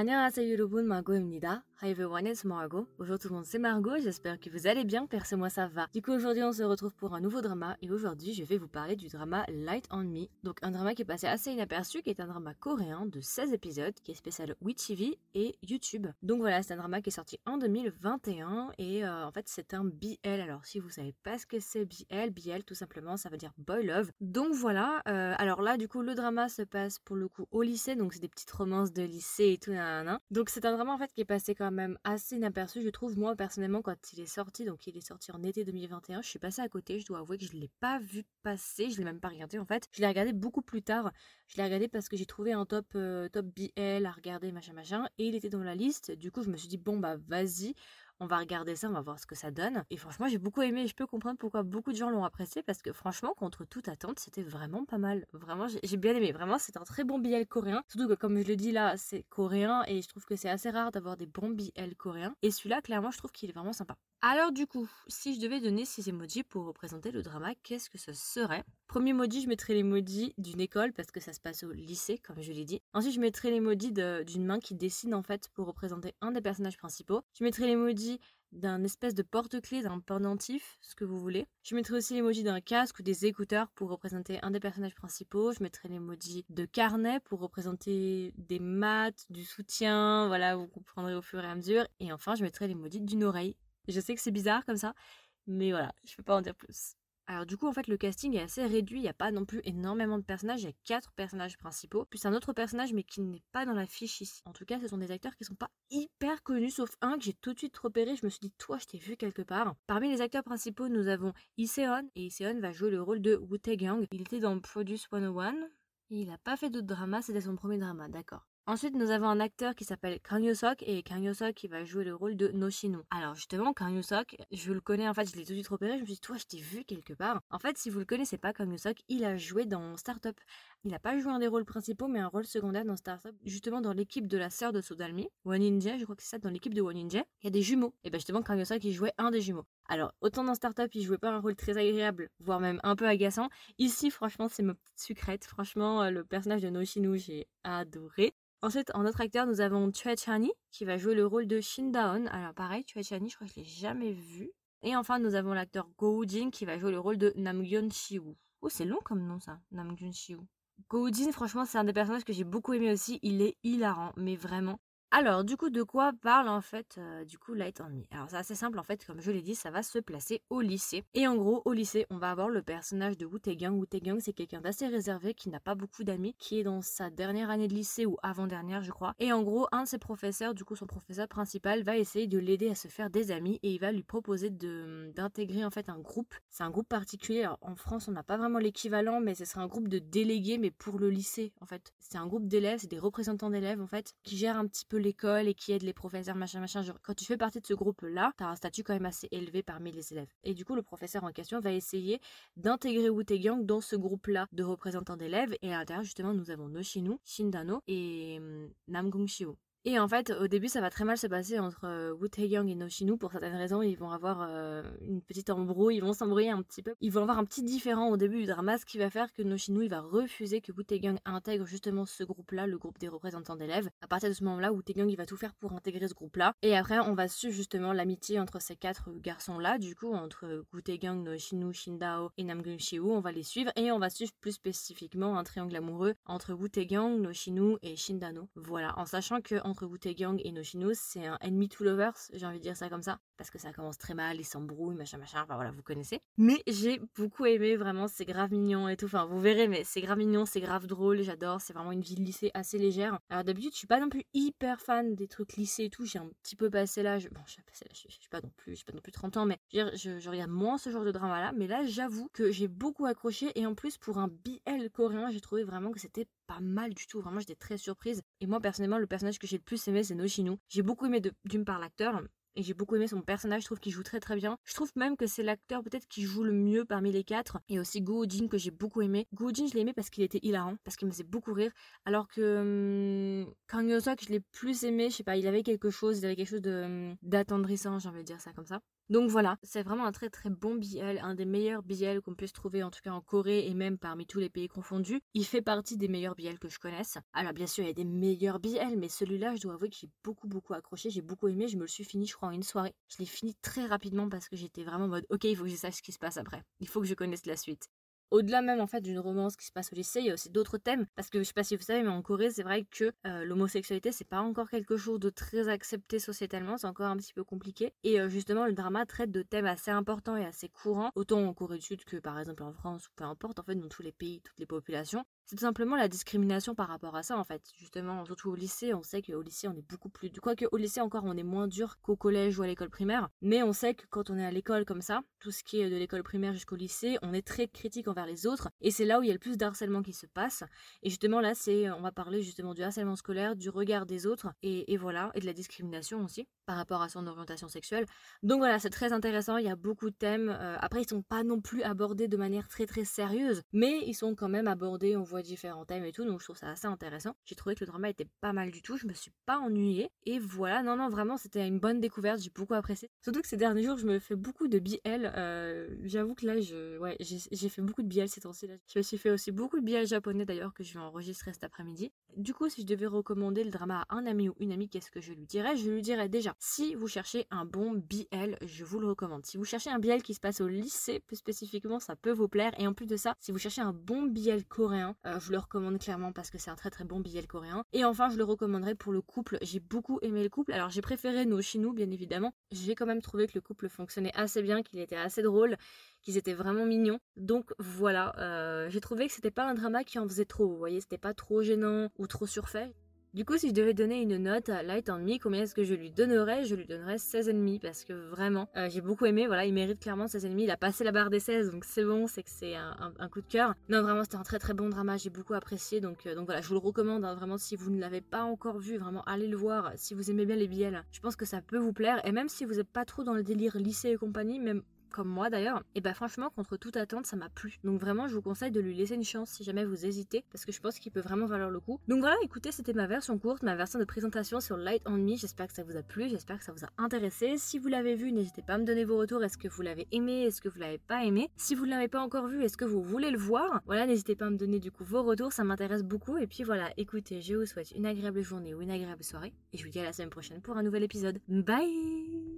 안녕하세요 여러분, Margot입니다. Hi everyone, it's Margot. Bonjour tout le monde, c'est Margot, j'espère que vous allez bien, perso moi ça va. Du coup aujourd'hui on se retrouve pour un nouveau drama et aujourd'hui je vais vous parler du drama Light on Me. Donc un drama qui est passé assez inaperçu, qui est un drama coréen de 16 épisodes, qui est spécial WeTV et YouTube. Donc voilà, c'est un drama qui est sorti en 2021 et euh, en fait c'est un BL. Alors si vous savez pas ce que c'est BL, BL tout simplement ça veut dire Boy Love. Donc voilà, euh, alors là du coup le drama se passe pour le coup au lycée, donc c'est des petites romances de lycée et tout. Donc c'est un drama en fait qui est passé quand même assez inaperçu, je trouve, moi personnellement, quand il est sorti, donc il est sorti en été 2021, je suis passée à côté, je dois avouer que je ne l'ai pas vu passer, je l'ai même pas regardé en fait. Je l'ai regardé beaucoup plus tard, je l'ai regardé parce que j'ai trouvé un top, euh, top BL à regarder, machin machin, et il était dans la liste, du coup je me suis dit, bon bah vas-y, on va regarder ça, on va voir ce que ça donne. Et franchement, j'ai beaucoup aimé. Je peux comprendre pourquoi beaucoup de gens l'ont apprécié parce que franchement, contre toute attente, c'était vraiment pas mal. Vraiment, j'ai bien aimé. Vraiment, c'est un très bon BL coréen. Surtout que, comme je le dis là, c'est coréen et je trouve que c'est assez rare d'avoir des bons BL coréens. Et celui-là, clairement, je trouve qu'il est vraiment sympa. Alors, du coup, si je devais donner ces emojis pour représenter le drama, qu'est-ce que ce serait? Premier emoji, je mettrais l'emoji d'une école parce que ça se passe au lycée, comme je l'ai dit. Ensuite, je mettrais l'emoji d'une main qui dessine en fait pour représenter un des personnages principaux. Je mettrais l'emoji d'un espèce de porte-clés, d'un pendentif, ce que vous voulez. Je mettrai aussi l'emoji d'un casque ou des écouteurs pour représenter un des personnages principaux. Je mettrai l'emoji de carnet pour représenter des maths, du soutien, voilà, vous comprendrez au fur et à mesure. Et enfin, je mettrai l'emoji d'une oreille. Je sais que c'est bizarre comme ça, mais voilà, je peux pas en dire plus. Alors du coup, en fait, le casting est assez réduit. Il n'y a pas non plus énormément de personnages. Il y a quatre personnages principaux, plus un autre personnage, mais qui n'est pas dans la fiche ici. En tout cas, ce sont des acteurs qui sont pas hyper connus, sauf un que j'ai tout de suite repéré. Je me suis dit, toi, je t'ai vu quelque part. Parmi les acteurs principaux, nous avons Iseon. Et Iseon va jouer le rôle de Woo Tae-kyung. Il était dans Produce 101. il n'a pas fait d'autres dramas, c'était son premier drama, d'accord. Ensuite, nous avons un acteur qui s'appelle Kang Yo-sok et Kang Yo-sok qui va jouer le rôle de Noshino. Alors justement, Kang Yo-sok, je le connais en fait, je l'ai tout de suite repéré, je me suis dit, toi, je t'ai vu quelque part. En fait, si vous le connaissez pas, Kang Yo-sok, il a joué dans Startup. Il n'a pas joué un des rôles principaux, mais un rôle secondaire dans Startup, justement dans l'équipe de la sœur de Sodalmi, One Ninja, je crois que c'est ça, dans l'équipe de One Ninja, il y a des jumeaux. Et ben justement, Kang Yo-sok, il jouait un des jumeaux. Alors, autant dans Startup, il jouait pas un rôle très agréable, voire même un peu agaçant. Ici, franchement, c'est ma petite sucrète. Franchino, euh, le personnage de Noshino, j'ai adoré. Ensuite, en autre acteur, nous avons Chue Chani qui va jouer le rôle de Shin Daon. Alors pareil, Chue Chani, je crois que je l'ai jamais vu. Et enfin, nous avons l'acteur Go Jin qui va jouer le rôle de Namgyun Shiwoo. Oh, c'est long comme nom ça, Namgyun Shiwoo. Go Jin, franchement, c'est un des personnages que j'ai beaucoup aimé aussi. Il est hilarant, mais vraiment. Alors, du coup, de quoi parle en fait, du coup, Light on Me Alors, c'est assez simple en fait, comme je l'ai dit, ça va se placer au lycée. Et en gros, au lycée, on va avoir le personnage de Woo Tae-kyung. Woo Tae-kyung, c'est quelqu'un d'assez réservé, qui n'a pas beaucoup d'amis, qui est dans sa dernière année de lycée ou avant-dernière, je crois. Et en gros, un de ses professeurs, du coup, son professeur principal, va essayer de l'aider à se faire des amis et il va lui proposer de d'intégrer en fait un groupe. C'est un groupe particulier. Alors, en France, on n'a pas vraiment l'équivalent, mais ce sera un groupe de délégués, mais pour le lycée, en fait. C'est un groupe d'élèves, c'est des représentants d'élèves, en fait, qui gèrent un petit peu l'école et qui aide les professeurs, machin, machin. quand tu fais partie de ce groupe-là, tu as un statut quand même assez élevé parmi les élèves. Et du coup, le professeur en question va essayer d'intégrer Wu Tae-gyang dans ce groupe-là de représentants d'élèves. Et à l'intérieur, justement, nous avons Noshinu, Shindano et hum, Nam Gong-shio. Et en fait, au début, ça va très mal se passer entre euh, Wu Tae-young et Noshinu. Pour certaines raisons, ils vont avoir euh, une petite embrouille, ils vont s'embrouiller un petit peu. Ils vont avoir un petit différent au début du drama, ce qui va faire que Noshinu, il va refuser que Wu Tae-young intègre justement ce groupe-là, le groupe des représentants d'élèves. À partir de ce moment-là, Wu Tae-young, il va tout faire pour intégrer ce groupe-là. Et après, on va suivre justement l'amitié entre ces quatre garçons-là, du coup, entre Wu Tae-young, Noshinu, Shindao et Namgun Shiwoo. On va les suivre et on va suivre plus spécifiquement un triangle amoureux entre Wu Tae-young, Noshinu et Shindano. Voilà, en sachant que entre Wu Tae-young et Noshino, c'est un enemy to lovers, j'ai envie de dire ça comme ça, parce que ça commence très mal, ils s'embrouillent, machin, machin, enfin voilà, vous connaissez. Mais j'ai beaucoup aimé, vraiment, c'est grave mignon et tout, enfin vous verrez, mais c'est grave mignon, c'est grave drôle, j'adore, c'est vraiment une vie de lycée assez légère. Alors d'habitude, je suis pas non plus hyper fan des trucs lycée et tout, j'ai un petit peu passé l'âge, bon, suis passé l'âge, je suis pas non plus, suis pas non plus 30 ans, mais je, je, je regarde moins ce genre de drama là, mais là, j'avoue que j'ai beaucoup accroché, et en plus, pour un BL coréen, j'ai trouvé vraiment que c'était pas mal du tout, vraiment, j'étais très surprise. Et moi, personnellement, le personnage que j'ai le plus aimé, c'est Noshino. J'ai beaucoup aimé d'une part l'acteur, et j'ai beaucoup aimé son personnage, je trouve qu'il joue très très bien. Je trouve même que c'est l'acteur peut-être qui joue le mieux parmi les quatre. Et aussi Go Jin que j'ai beaucoup aimé. Go Jin je l'ai aimé parce qu'il était hilarant, parce qu'il me faisait beaucoup rire, alors que hum, Kang Yo je l'ai plus aimé, je sais pas, il avait quelque chose, il avait quelque chose hum, d'attendrissant, j'ai envie de dire ça comme ça. Donc voilà, c'est vraiment un très très bon BL, un des meilleurs BL qu'on puisse trouver en tout cas en Corée et même parmi tous les pays confondus. Il fait partie des meilleurs BL que je connaisse. Alors bien sûr, il y a des meilleurs BL, mais celui-là, je dois avouer que j'ai beaucoup beaucoup accroché, j'ai beaucoup aimé, je me le suis fini je crois en une soirée. Je l'ai fini très rapidement parce que j'étais vraiment en mode OK, il faut que je sache ce qui se passe après. Il faut que je connaisse la suite. Au-delà même en fait d'une romance qui se passe au lycée, il y a aussi d'autres thèmes. Parce que je sais pas si vous savez mais en Corée c'est vrai que euh, l'homosexualité c'est pas encore quelque chose de très accepté sociétalement, c'est encore un petit peu compliqué. Et euh, justement le drama traite de thèmes assez importants et assez courants. Autant en Corée du Sud que par exemple en France ou peu importe en fait dans tous les pays, toutes les populations c'est tout simplement la discrimination par rapport à ça en fait. Justement, surtout au lycée, on sait qu'au lycée on est beaucoup plus. Quoique au lycée encore on est moins dur qu'au collège ou à l'école primaire. Mais on sait que quand on est à l'école comme ça, tout ce qui est de l'école primaire jusqu'au lycée, on est très critique envers les autres. Et c'est là où il y a le plus d'harcèlement qui se passe. Et justement là, c'est, on va parler justement du harcèlement scolaire, du regard des autres, et, voilà, et de la discrimination aussi par rapport à son orientation sexuelle. Donc voilà, c'est très intéressant, il y a beaucoup de thèmes. Euh, après, ils sont pas non plus abordés de manière très très sérieuse, mais ils sont quand même abordés, on voit différents thèmes et tout, donc je trouve ça assez intéressant. J'ai trouvé que le drama était pas mal du tout, je me suis pas ennuyée. Et voilà, non, non, vraiment, c'était une bonne découverte, j'ai beaucoup apprécié. Surtout que ces derniers jours, je me fais beaucoup de BL. Euh, J'avoue que là, je, ouais, j'ai fait beaucoup de BL ces temps-ci. Je me suis fait aussi beaucoup de BL japonais d'ailleurs que je vais enregistrer cet après-midi. Du coup, si je devais recommander le drama à un ami ou une amie, qu'est-ce que je lui dirais? Je lui dirais déjà, si vous cherchez un bon BL, je vous le recommande. Si vous cherchez un BL qui se passe au lycée, plus spécifiquement, ça peut vous plaire. Et en plus de ça, si vous cherchez un bon BL coréen, euh, je le recommande clairement parce que c'est un très très bon BL coréen. Et enfin, je le recommanderais pour le couple. J'ai beaucoup aimé le couple. Alors, j'ai préféré nos Chinou, bien évidemment. J'ai quand même trouvé que le couple fonctionnait assez bien, qu'il était assez drôle qu'ils étaient vraiment mignons. Donc voilà, euh, j'ai trouvé que c'était pas un drama qui en faisait trop. Vous voyez, c'était pas trop gênant ou trop surfait. Du coup, si je devais donner une note à Light on Me, combien est-ce que je lui donnerais? Je lui donnerais 16,5 parce que vraiment, euh, j'ai beaucoup aimé. Voilà, il mérite clairement 16,5. Il a passé la barre des 16, donc c'est bon, c'est que c'est un, coup de cœur. Non, vraiment, c'était un très très bon drama. J'ai beaucoup apprécié. Donc, euh, donc voilà, je vous le recommande. Hein, vraiment, si vous ne l'avez pas encore vu, vraiment, allez le voir. Si vous aimez bien les BL, je pense que ça peut vous plaire. Et même si vous n'êtes pas trop dans le délire lycée et compagnie, même comme moi d'ailleurs, et bah franchement contre toute attente ça m'a plu. Donc vraiment je vous conseille de lui laisser une chance si jamais vous hésitez parce que je pense qu'il peut vraiment valoir le coup. Donc voilà écoutez c'était ma version courte, ma version de présentation sur Light on Me, j'espère que ça vous a plu, j'espère que ça vous a intéressé. Si vous l'avez vu n'hésitez pas à me donner vos retours, est-ce que vous l'avez aimé, est-ce que vous l'avez pas aimé? Si vous ne l'avez pas encore vu, est-ce que vous voulez le voir? Voilà n'hésitez pas à me donner du coup vos retours, ça m'intéresse beaucoup. Et puis voilà écoutez je vous souhaite une agréable journée ou une agréable soirée et je vous dis à la semaine prochaine pour un nouvel épisode. Bye